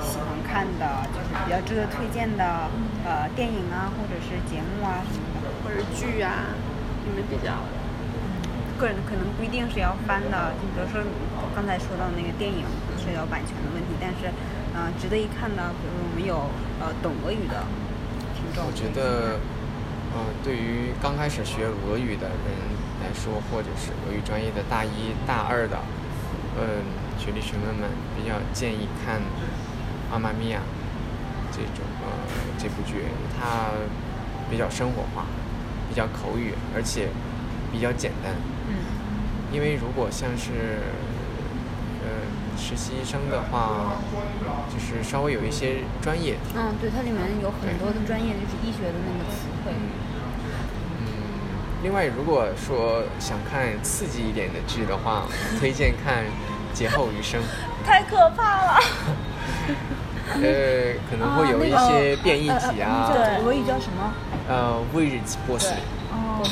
喜欢看的，就是比较值得推荐的呃电影啊，或者是节目啊什么的。或者剧啊，你们比较个人可能不一定是要翻的，就比如说刚才说到那个电影涉及到版权的问题，但是呃值得一看的，比如我们有呃懂俄语的我觉得，呃，对于刚开始学俄语的人来说，或者是俄语专业的大一大二的，嗯、学弟学妹们比较建议看《阿玛米亚》这种呃这部剧，它比较生活化，比较口语，而且比较简单。嗯，因为如果像是呃实习生的话，就是稍微有一些专业，嗯，对，它里面有很多的专业就是医学的那个词汇。嗯，另外，如果说想看刺激一点的剧的话，推荐看《劫后余生》。太可怕了。呃，可能会有一些变异体啊，对叫俄语叫什么？呃，未日波斯对哦，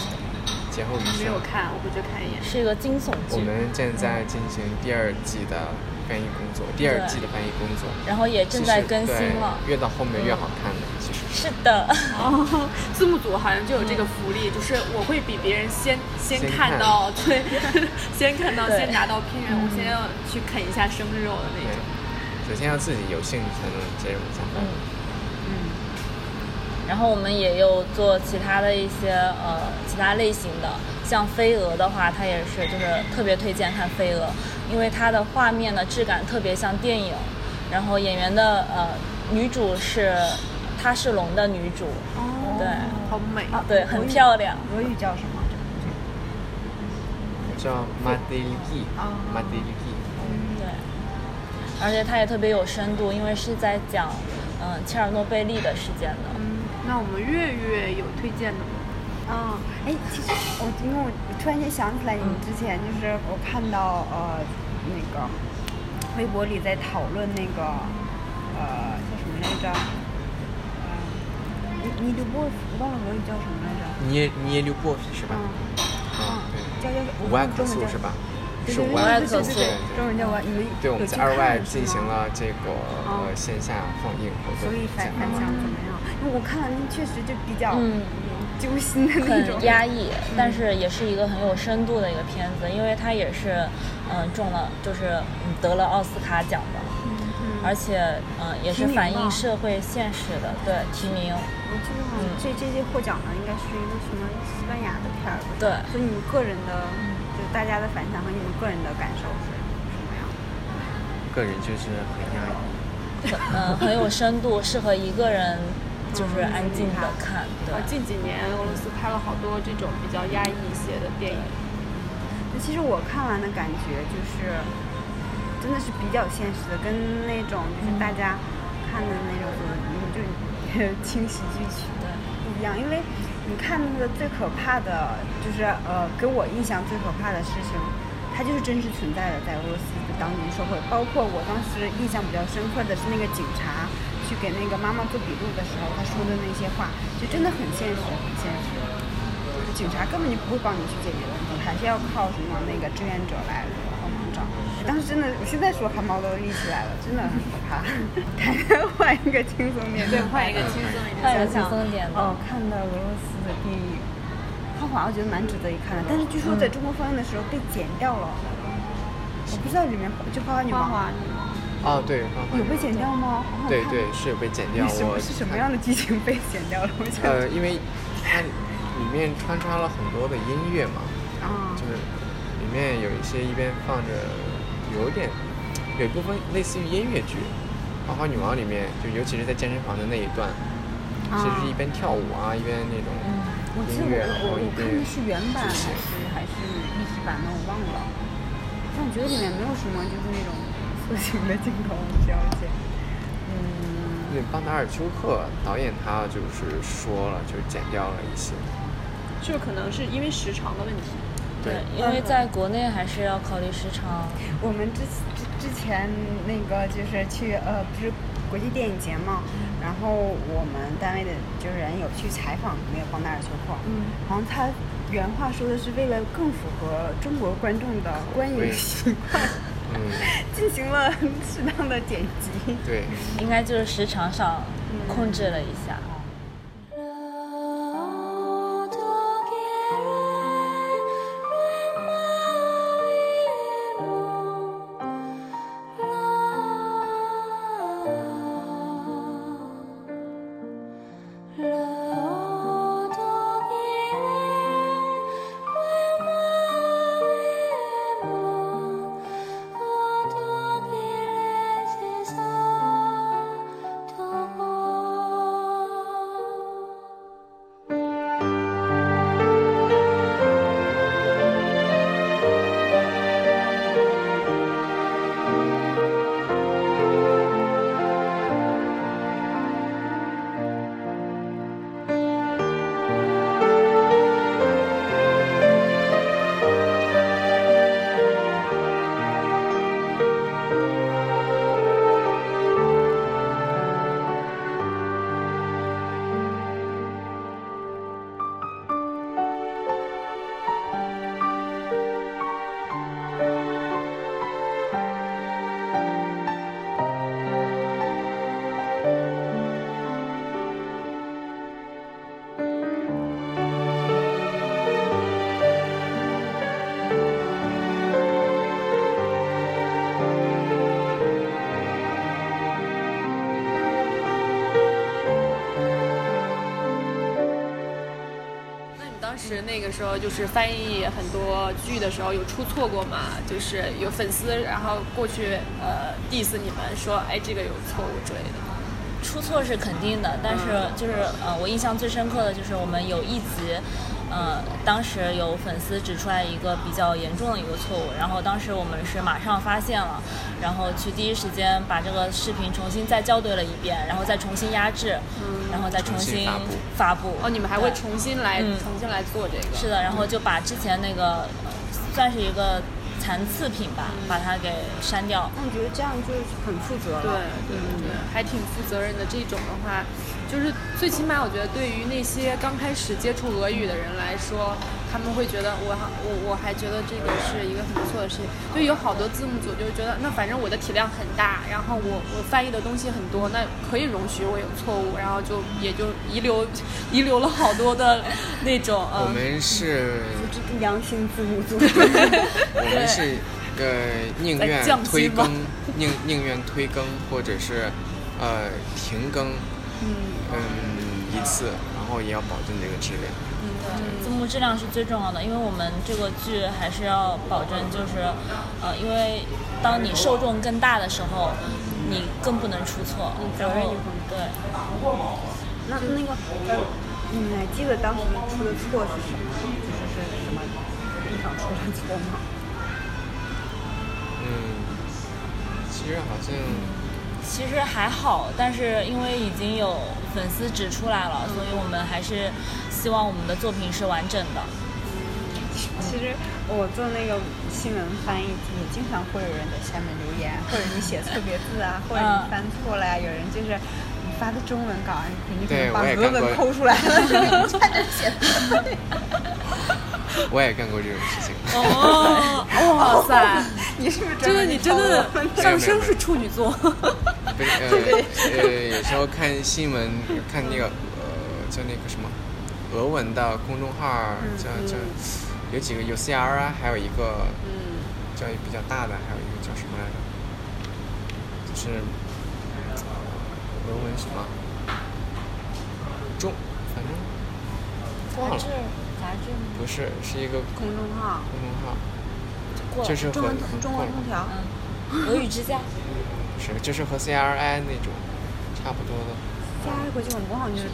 劫后余生没有。看，我回去看一眼。是一个惊悚剧，我们正在进行第二季的翻译工作，第二季的翻译工作，然后也正在更新了。越到后面越好看的，其实是。是的，哦，字幕组好像就有这个福利，就是我会比别人先先先看看到，对，先看到，先拿到片源，我先要去啃一下生肉的那对种。，首先要自己有兴趣才能接入一下。嗯然后我们也有做其他的一些呃其他类型的，像飞蛾的话，它也是就是特别推荐看飞蛾，因为它的画面的质感特别像电影，然后演员的呃女主是她是龙的女主，哦对好美，啊对，很漂亮。俄语叫什么？我叫马德里基，哦马德里基。对，而且它也特别有深度，因为是在讲嗯、切尔诺贝利的事件的。嗯，那我们月月有推荐的吗？啊，哎，其实我因为我突然间想起来，你们之前就是我看到呃那个微博里在讨论那个呃叫什么来着？呃，你你刘波，我忘了俄语叫什么来着？捏捏溜波是吧？嗯嗯，对。叫叫五万中文叫可素是吧？是五万万可素对对对对，中文叫五万。你们对，我们在二外进行了这个线下放映活动。所以反反响怎么样？我看了，确实就比较嗯揪心的那种。很压抑，但是也是一个很有深度的一个片子，因为它也是，嗯、中了，就是嗯得了奥斯卡奖的，而且嗯、也是反映社会现实的，对提名，我记得好像这这届获奖的应该是一个什么西班牙的片儿吧？对所以你们个人的，就是大家的反响和你们个人的感受是什么样？个人就是很压抑。很嗯、很有深度，适合一个人就是安静的看，对啊，，近几年俄罗斯拍了好多这种比较压抑一些的电影。那其实我看完的感觉就是，真的是比较现实的，跟那种就是大家看的那种嗯就 轻喜剧曲的不一样，因为你看那个最可怕的，就是呃，给我印象最可怕的事情，它就是真实存在的，在俄罗斯的当今社会。包括我当时印象比较深刻的是那个警察去给那个妈妈做笔录的时候，他说的那些话，就真的很现实，很现实。就警察根本就不会帮你去解决问题，还是要靠什么那个志愿者来帮忙找。当时真的，我现在说汗毛都立起来了，真的很可怕。换一个轻松点的，换一个轻松一点。换一个轻松点的。哦，看到俄罗斯的电影，《花滑》我觉得蛮值得一看的，但是据说在中国放映的时候被剪掉了。我不知道里面就《花滑女王》哦，对，花花有被剪掉吗？好好对对是有被剪掉，什么我是什么样的剧情被剪掉了？我想呃，因为它里面穿插了很多的音乐嘛，啊就是里面有一些一边放着，有点有一部分类似于音乐剧，《花花女王》里面就尤其是在健身房的那一段，其实是一边跳舞啊，一边那种音乐，然后一边是原版还是还是一体版的，我忘了。但我觉得里面没有什么就是那种色情的镜头需要剪。嗯，那邦达尔丘克导演他就是说了，就是剪掉了一些，就可能是因为时长的问题。对，因为在国内还是要考虑时长。我们之之之前那个就是去呃不是国际电影节嘛，然后我们单位的就是人有去采访那个邦达尔丘克，嗯，然后他原话说的是为了更符合中国观众的观影习惯，嗯，进行了适当的剪辑。对，应该就是时长上控制了一下。时那个时候就是翻译很多剧的时候有出错过嘛？就是有粉丝然后过去呃 diss 你们说哎这个有错误之类的。出错是肯定的，但是就是呃，我印象最深刻的就是我们有一集，呃，当时有粉丝指出来一个比较严重的一个错误，然后当时我们是马上发现了，然后去第一时间把这个视频重新再校对了一遍，然后再重新压制，然后再重新发布发布。哦，你们还会重新来、嗯重新来做这个？是的，然后就把之前那个呃算是一个残次品吧，把它给删掉。那我觉得这样就是很负责了。对对对，还挺负责任的。这种的话，就是最起码我觉得对于那些刚开始接触俄语的人来说，他们会觉得我还我我还觉得这个是一个很不错的事情。就有好多字幕组就觉得，那反正我的体量很大，然后我我翻译的东西很多，那可以容许我有错误，然后就也就遗留 遗留了好多的那种我嗯。们是，这良心字幕组。我们是 呃宁愿推更，宁宁愿推更或者是呃停更，嗯嗯一次，然后也要保证这个质量。质量是最重要的，因为我们这个剧还是要保证，就是，呃，因为当你受众更大的时候，你更不能出错。然后对，那那个呃，你还记得当时出的错是什么？就是是什么地方出了错吗？嗯，其实好像其实还好，但是因为已经有粉丝指出来了，所以我们还是希望我们的作品是完整的。其实我做那个新闻翻译，也经常会有人在下面留言，或者你写错别字啊，或者你翻错了呀、有人就是你发的中文稿，你可对能把俄文抠出来了，你在这写错。我也干过这种事情。哦，哇塞，你是不是真的，你真的上升是处女座。不是呃呃，有时候看新闻，看那个呃叫那个什么俄文的公众号，叫叫有几个有 CR 啊，还有一个嗯，叫比较大的，还有一个叫什么来着？就是俄文什么？中，反正忘了，杂志不是是一个公众号，公众号，过了就是和中文中文空调，嗯，俄语之家。不是就是和 CRI 那种差不多的。加国际广播好像就是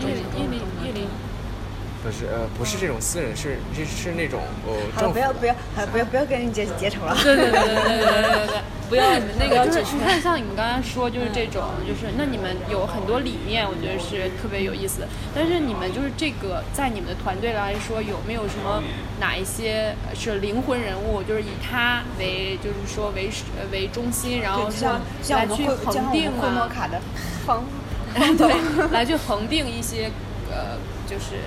不是呃，不是这种私人，是是是那种呃好了，政府不要不要，不要不要跟人结结仇了。对对对对对对对对对。不要那你们那个就是你看，像你们刚刚说，就是这种，就是那你们有很多理念，我觉得是特别有意思的。但是你们就是这个，在你们的团队来说，有没有什么哪一些是灵魂人物，就是以他为，就是说为呃为中心，然后像像去恒定们会摩啊，卡的方 对，来去恒定一些呃，就是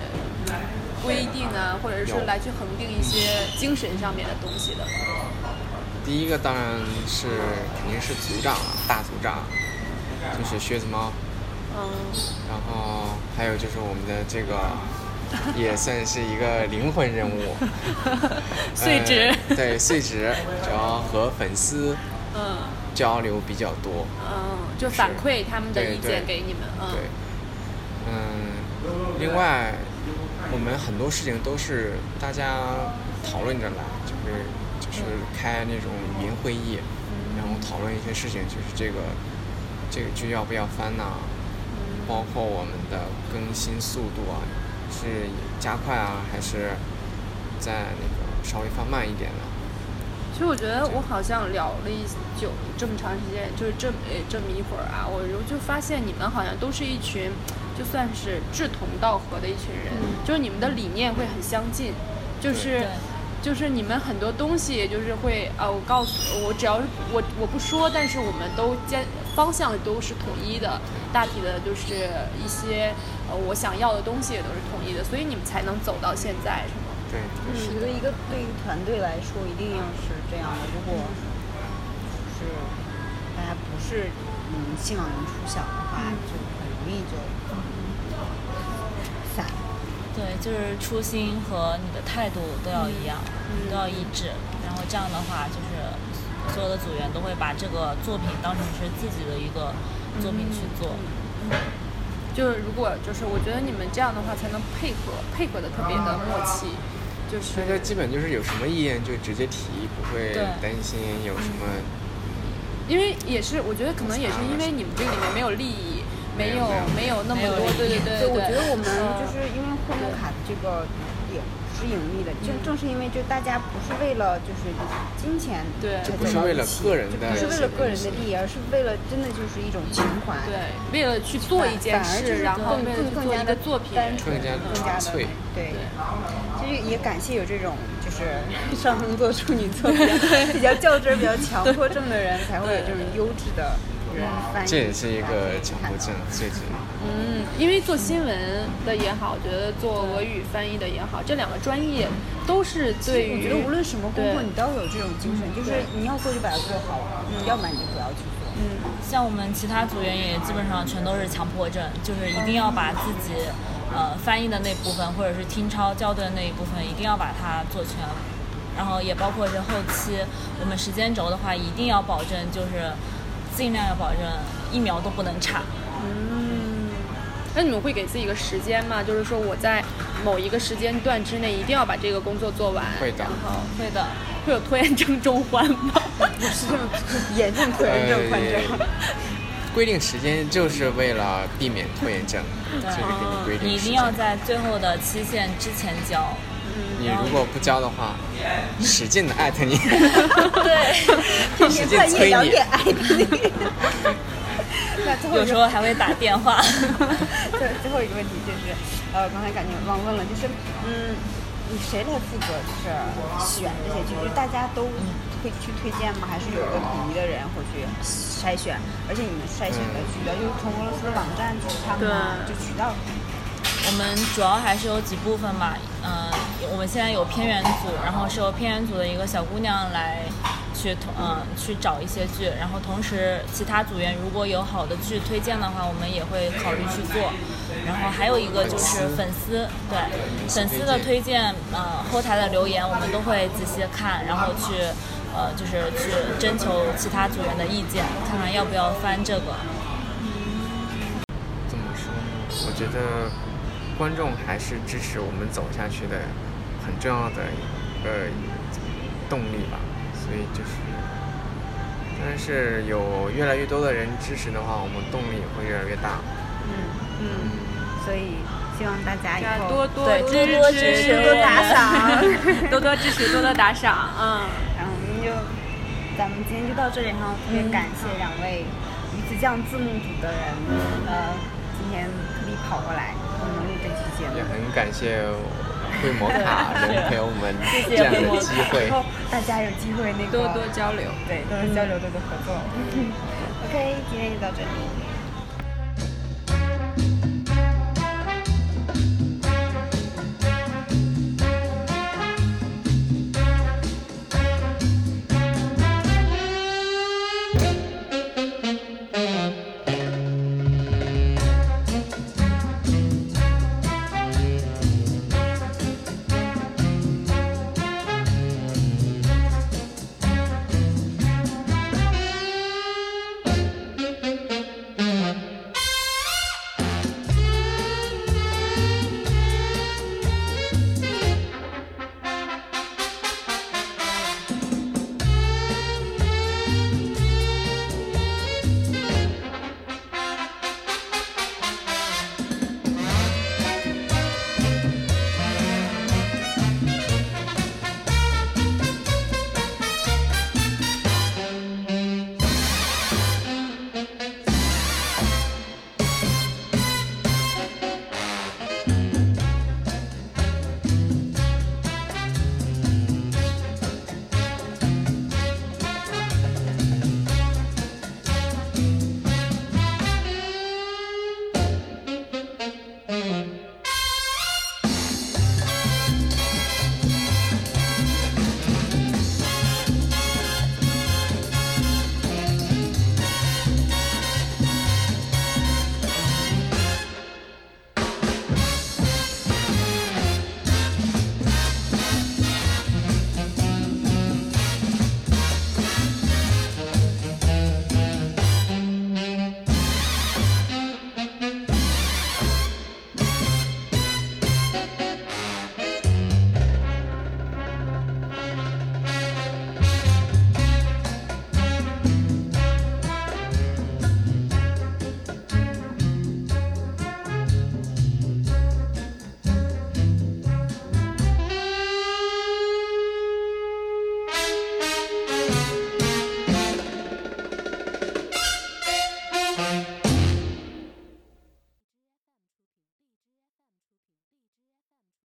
规定啊，或者是说来去恒定一些精神上面的东西的。第一个当然是肯定是组长了，大组长，就是靴子猫，嗯，然后还有就是我们的这个 也算是一个灵魂人物，碎纸。呃对碎纸，主要和粉丝嗯。交流比较多，嗯，就反馈他们的意对对。见给你们，嗯。对，嗯，另外我们很多事情都是大家讨论着来，就是就是开那种语音会议，然后讨论一些事情，就是这个这个剧要不要翻呐、包括我们的更新速度啊，是加快啊，还是在那个稍微放慢一点呢？其实我觉得我好像聊了一久这么长时间，就是这么呃这么一会儿啊，我就发现你们好像都是一群，就算是志同道合的一群人，就是你们的理念会很相近，就是就是你们很多东西就是会啊，我告诉我只要是我我不说，但是我们都坚方向都是统一的，大体的就是一些呃我想要的东西也都是统一的，所以你们才能走到现在，是？对，我觉得一个对于团队来说，一定要是这样的。如果就是大家不是嗯信仰能出响的话，就很容易就散。对，就是初心和你的态度都要一样，都要一致。然后这样的话，就是所有的组员都会把这个作品当成是自己的一个作品去做。就是如果就是我觉得你们这样的话才能配合配合的特别的默契，就是大家基本就是有什么意见就直接提，不会担心有什么。因为也是我觉得可能也是因为你们这个里面没有利益，没有没有没有那么多，对对对对，我觉得我们嗯就是因为会摩卡的这个也不是盈利的，正正是因为就大家不是为了就是金钱对才就不是为了个人的就不是为了个人的利益，而是为了真的就是一种情怀。对，为了去做一件事，然后更更更加的个作品，单纯更加更加的纯粹对。其实也感谢有这种就是 上升座处女座比较比较较真儿、比较强迫症的人，才会有这种优质的人翻译。这也是一个强迫症，最主要。嗯，因为做新闻的也好，我觉得做俄语翻译的也好，这两个专业都是对于我觉得无论什么工作，你都要有这种精神，就是你要做就把它做好，要不然你就不要去做。像我们其他组员也基本上全都是强迫症，就是一定要把自己呃翻译的那部分，或者是听抄校对的那一部分，一定要把它做全。然后也包括是后期我们时间轴的话，一定要保证就是尽量要保证一秒都不能差。嗯那你们会给自己一个时间吗？就是说我在某一个时间段之内一定要把这个工作做完。会的然后会的，会有拖延症中 患吗？不是这么严重拖延症患者。呃规定时间就是为了避免拖延症，就是给你规定时间。你一定要在最后的期限之前交。你如果不交的话，使劲的艾特你，对，使劲催你。两点挨你。那最后一个有时候还会打电话。对最后一个问题就是，呃，刚才感觉忘问了，就是嗯，你谁来负责就是选这些剧？就是大家都会去推荐吗？还是有一个统一的人会去筛选？而且你们筛选的渠道就是从俄罗斯的网站去看吗？就渠道。我们主要还是有几部分吧，嗯、我们现在有偏远组，然后是由偏远组的一个小姑娘来去同嗯、去找一些剧，然后同时其他组员如果有好的剧推荐的话，我们也会考虑去做。然后还有一个就是粉丝，对粉丝的推荐，呃，后台的留言我们都会仔细看，然后去呃就是去征求其他组员的意见，看看要不要翻这个。怎么说呢？我觉得观众还是支持我们走下去的很重要的一个动力吧。所以就是，但是有越来越多的人支持的话，我们动力也会越来越大。嗯嗯，所以希望大家以后多多对支多多支持持多多打赏。多多支持，多多打赏，嗯。然后我们就，咱们今天就到这里哈，特别感谢两位鱼子酱字幕组的人，呃，今天特地跑过来跟我们录这期节目也。很感谢会摩卡能陪我们这样的机会然。后大家有机会那个多多交流。对，多多交流，多多合作。OK，今天就到这里。